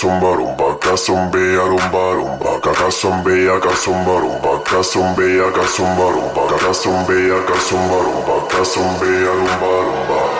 Kasumbeya, kasumba rumba, kasumbeya, kasumba rumba, kasumbeya rumba rumba. Kasumbeya, kasumba rumba, kasumbeya,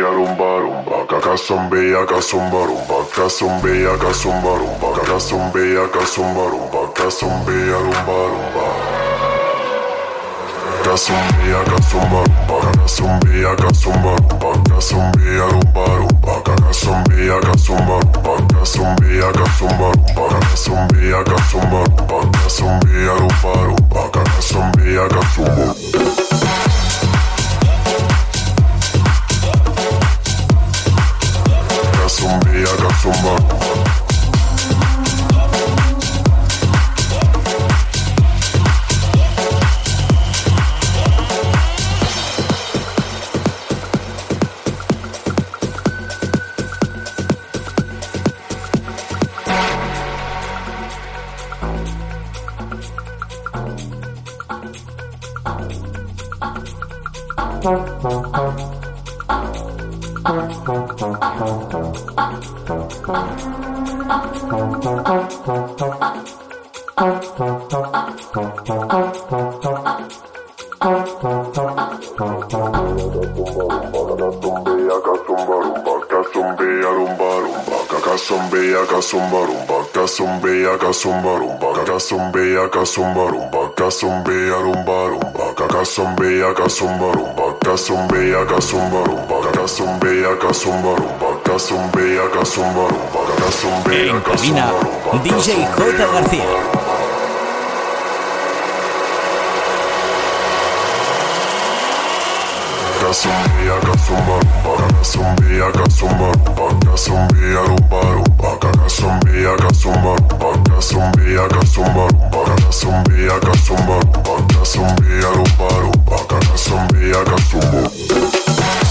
kasumba rumba, kasumbeya rumba rumba. Kasumbeya, kasumba rumba, kasumbeya, kasumba rumba, kasumbeya rumba rumba, kasumbeya, kasumba rumba, kasumbeya, kasumba rumba, kasumbeya, kasumba rumba, kasumbeya rumba rumba, zombie, ja ganz normal. cazumbea, cazumba, rumba, cazumbea, cazumba, rumba, cazumbea, rumba, rumba, cazumbea, cazumba, rumba, cazumbea, cazumba, rumba, cazumbea, cazumba, rumba, cazumbea, DJ J. García. Casumbia, casumba, rumba, casumbia, casumba, rumba, casumbia, rumba, rumba, casumbia, casumba, rumba, casumbia, casumba, rumba, casumbia, casumba, rumba, casumbia, rumba, rumba, casumbia, casumba.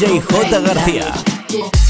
DJ J. García.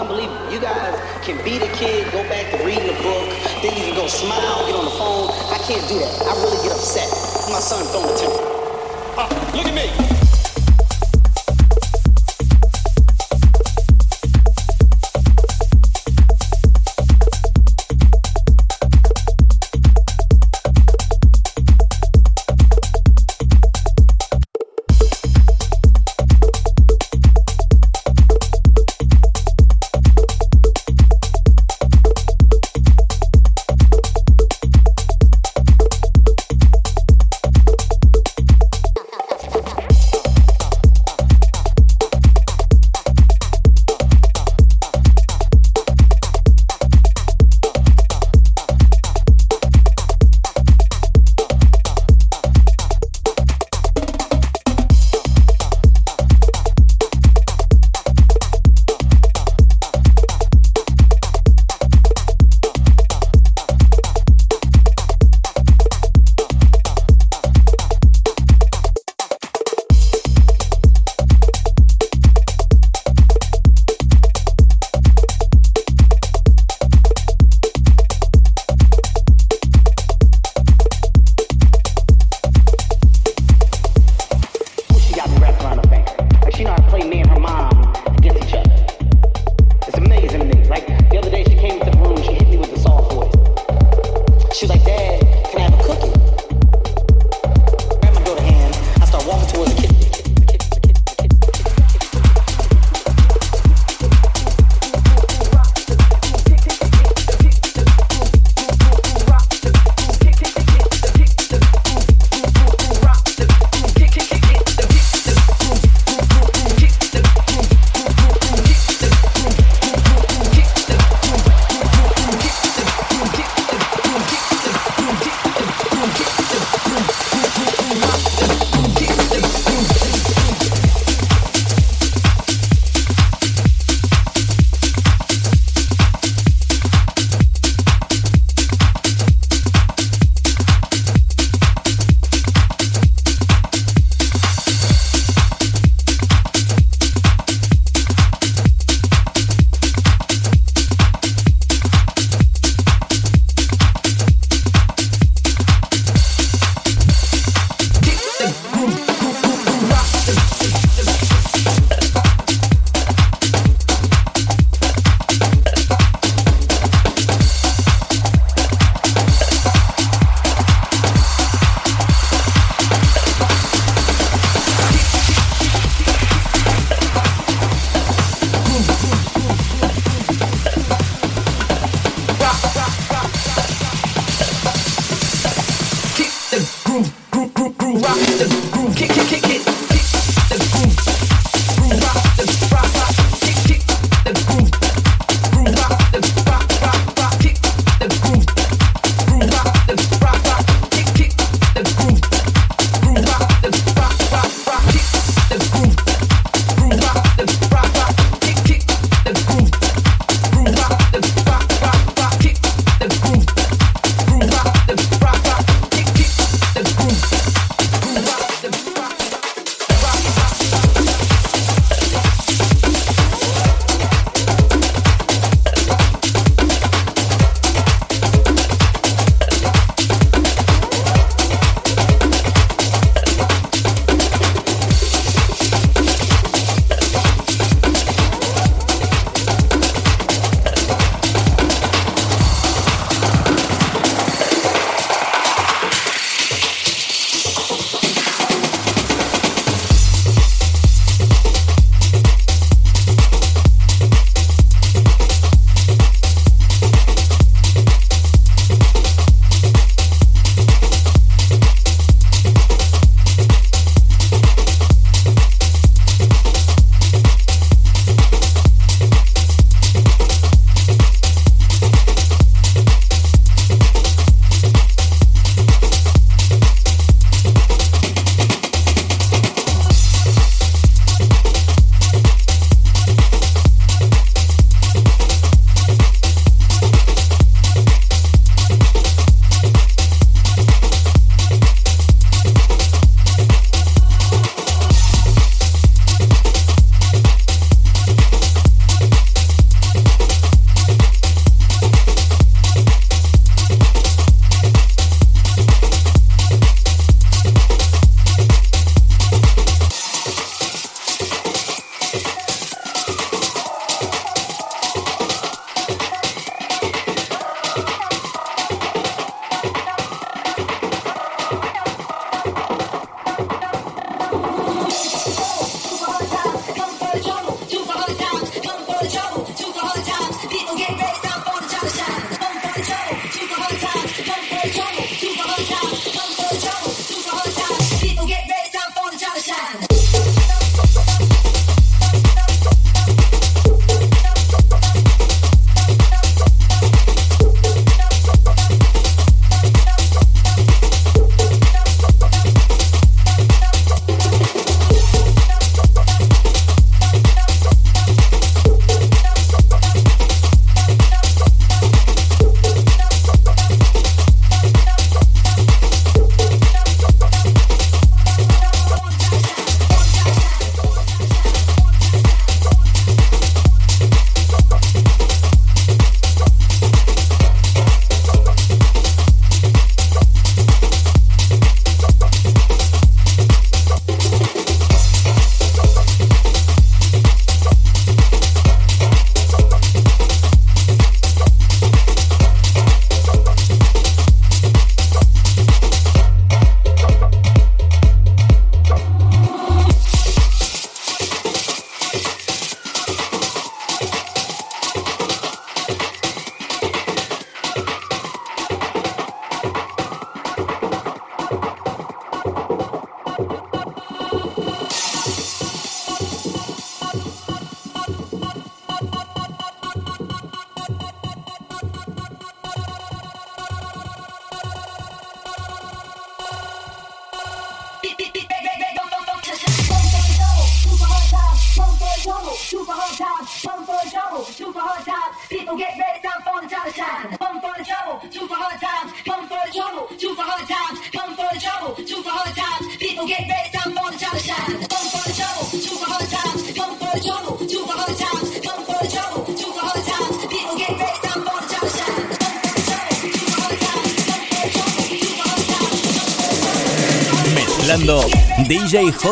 Unbelievable. You guys can beat a kid, go back to reading a book, then you can go smile, get on the phone. I can't do that. I really get upset. My son throwing a temper. Uh, look at me.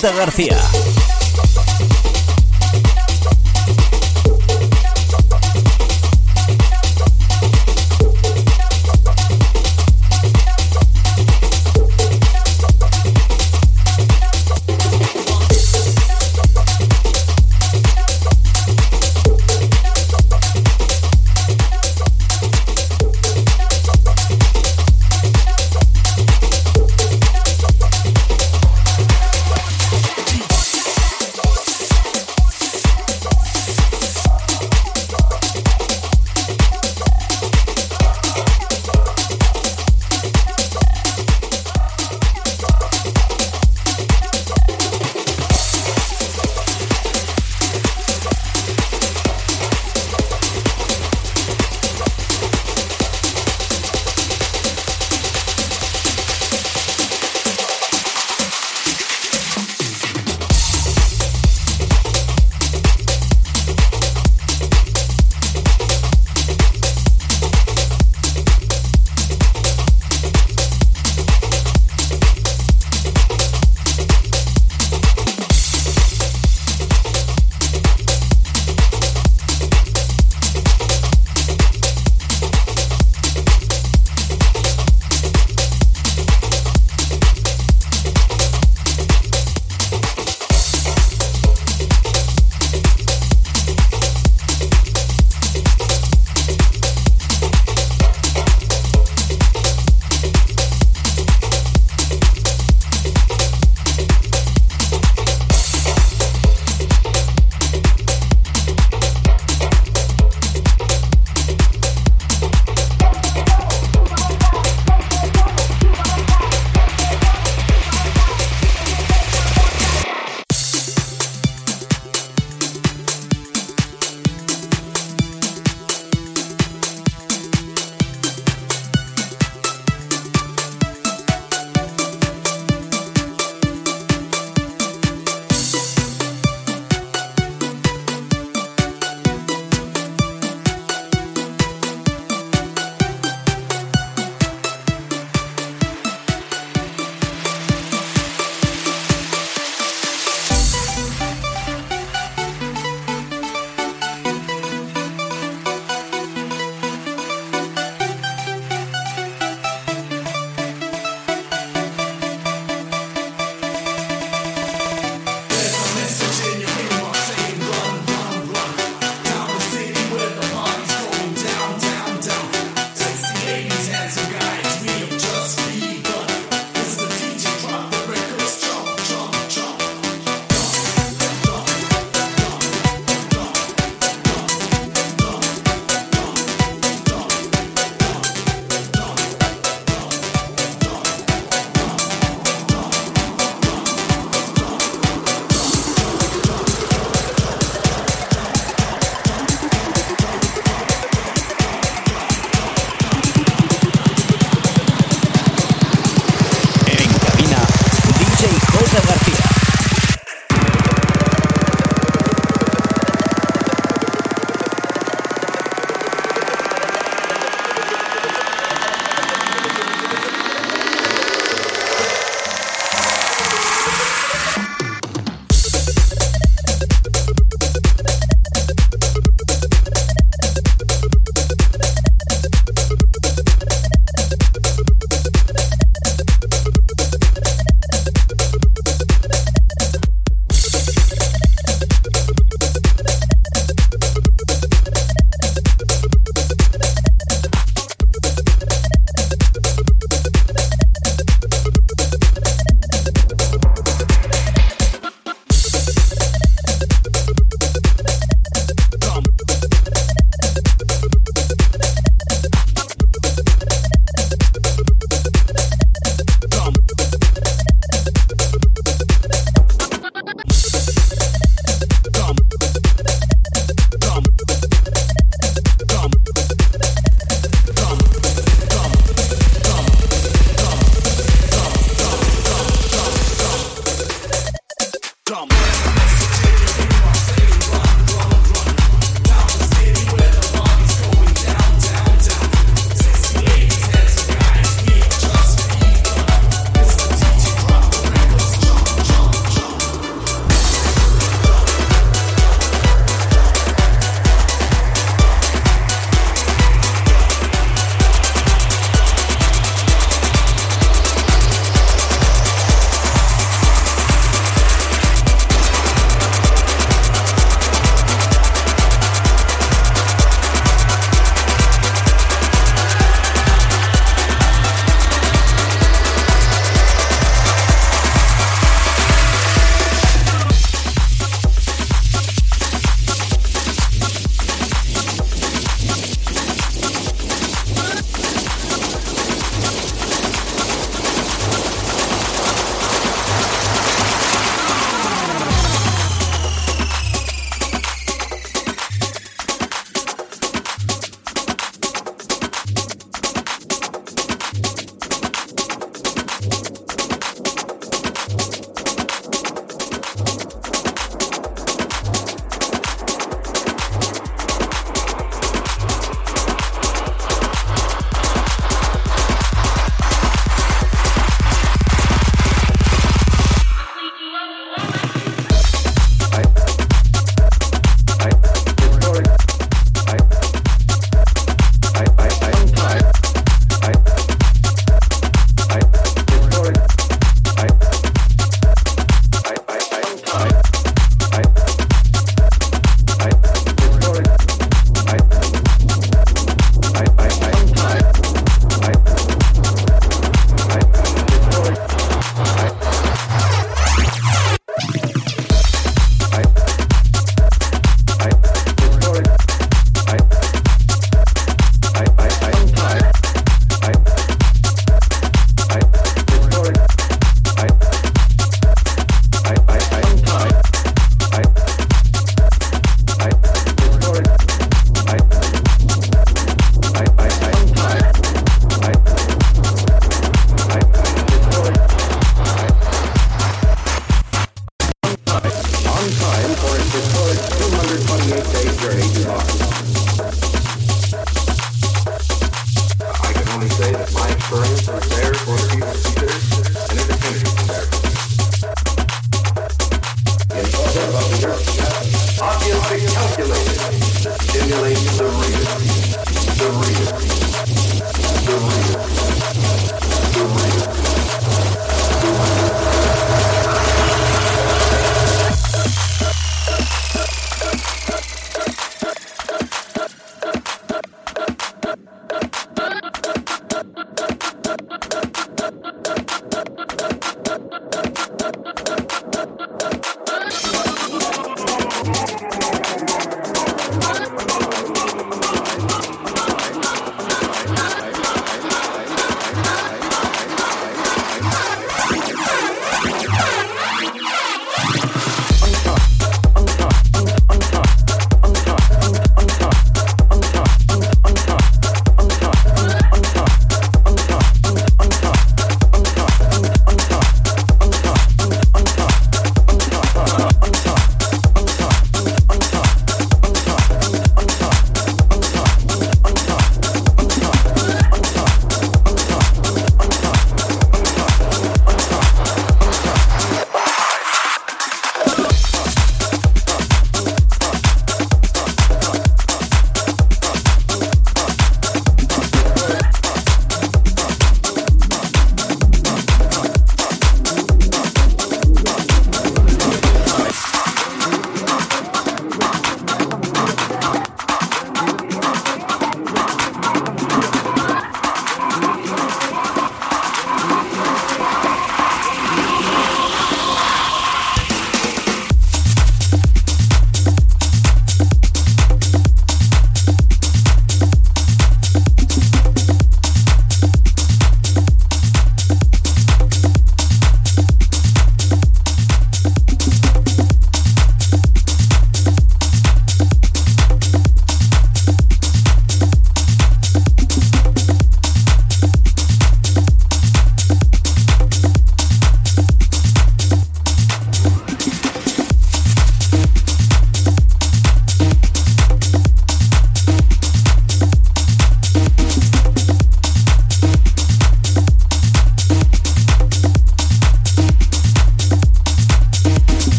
ثغر في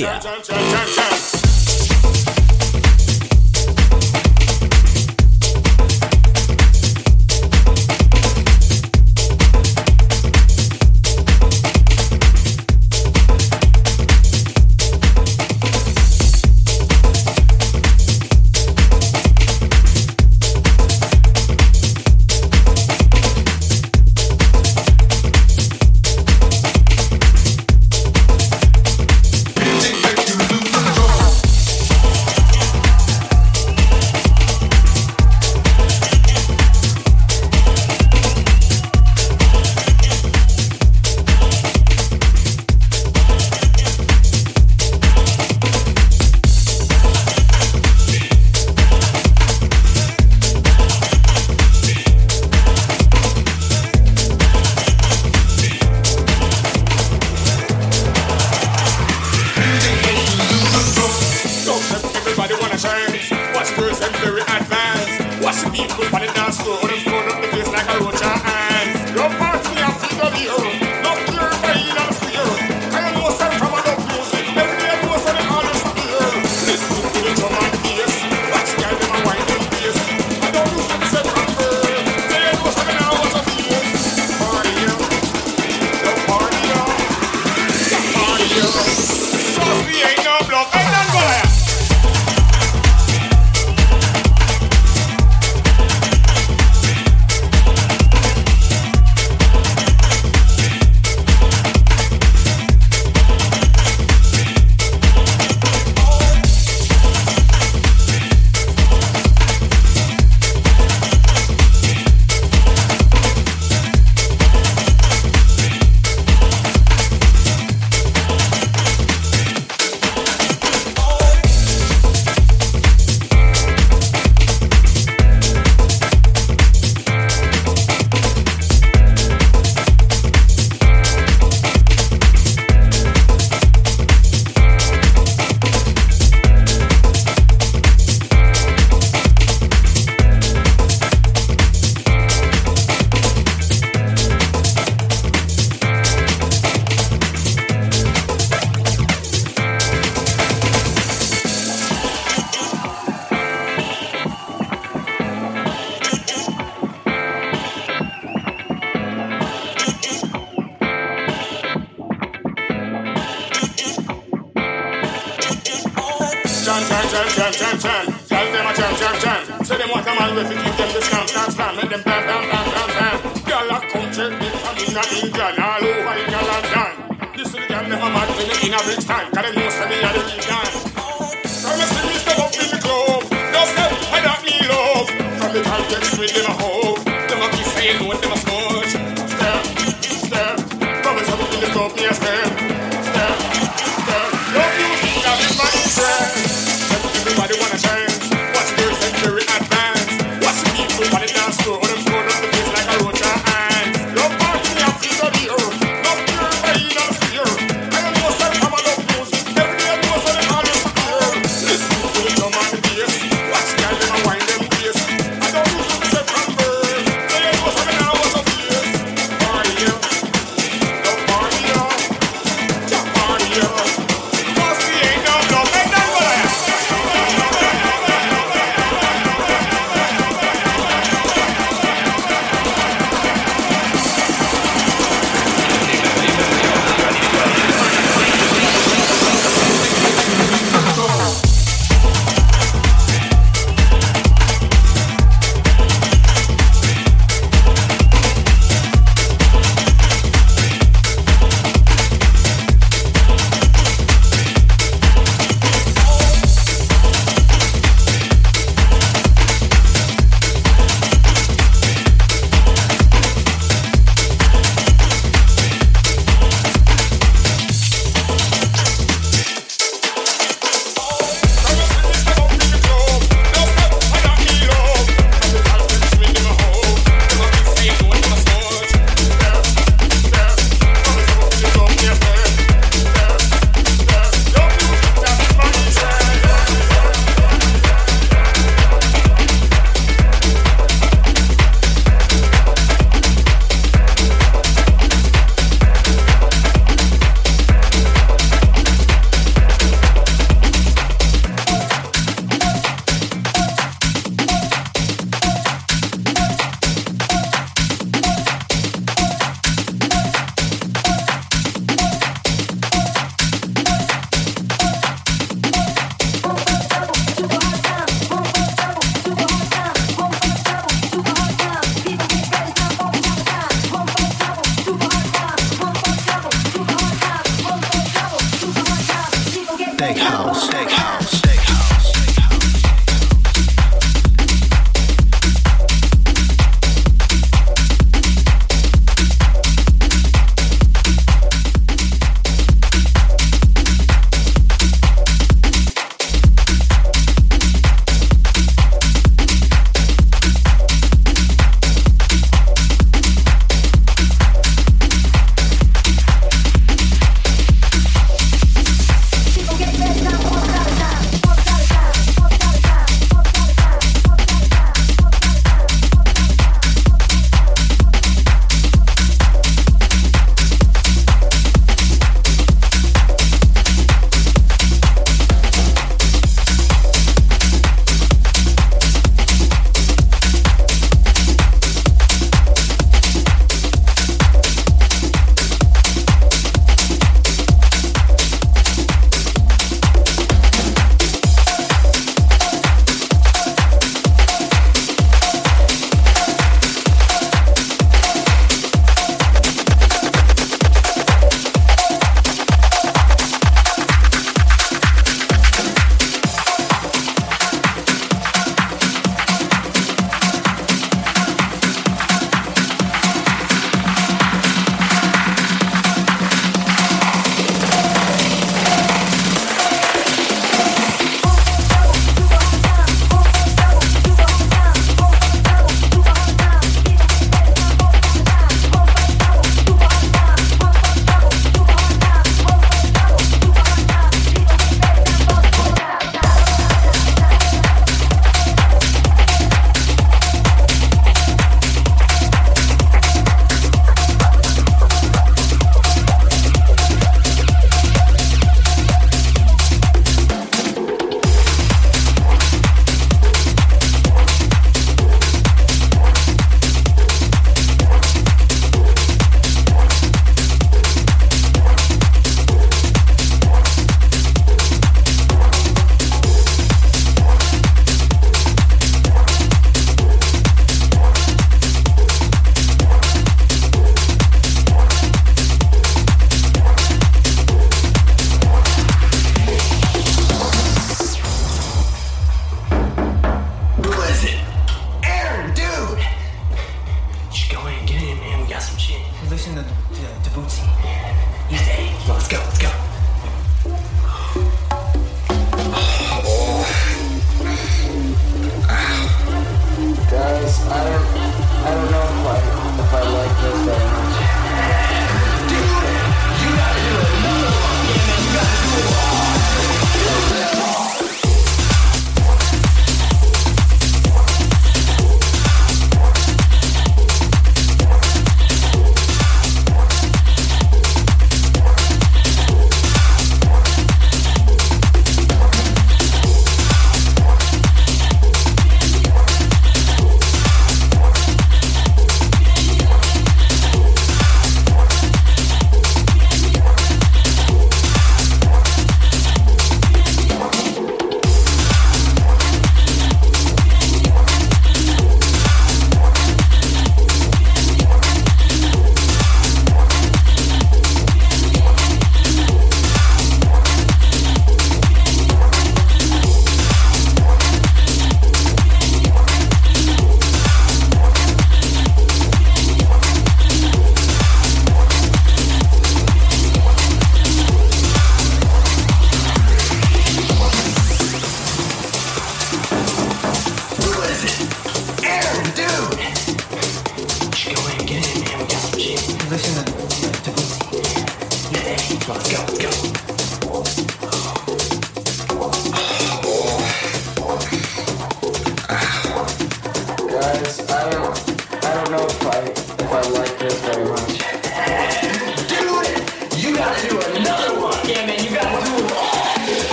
García.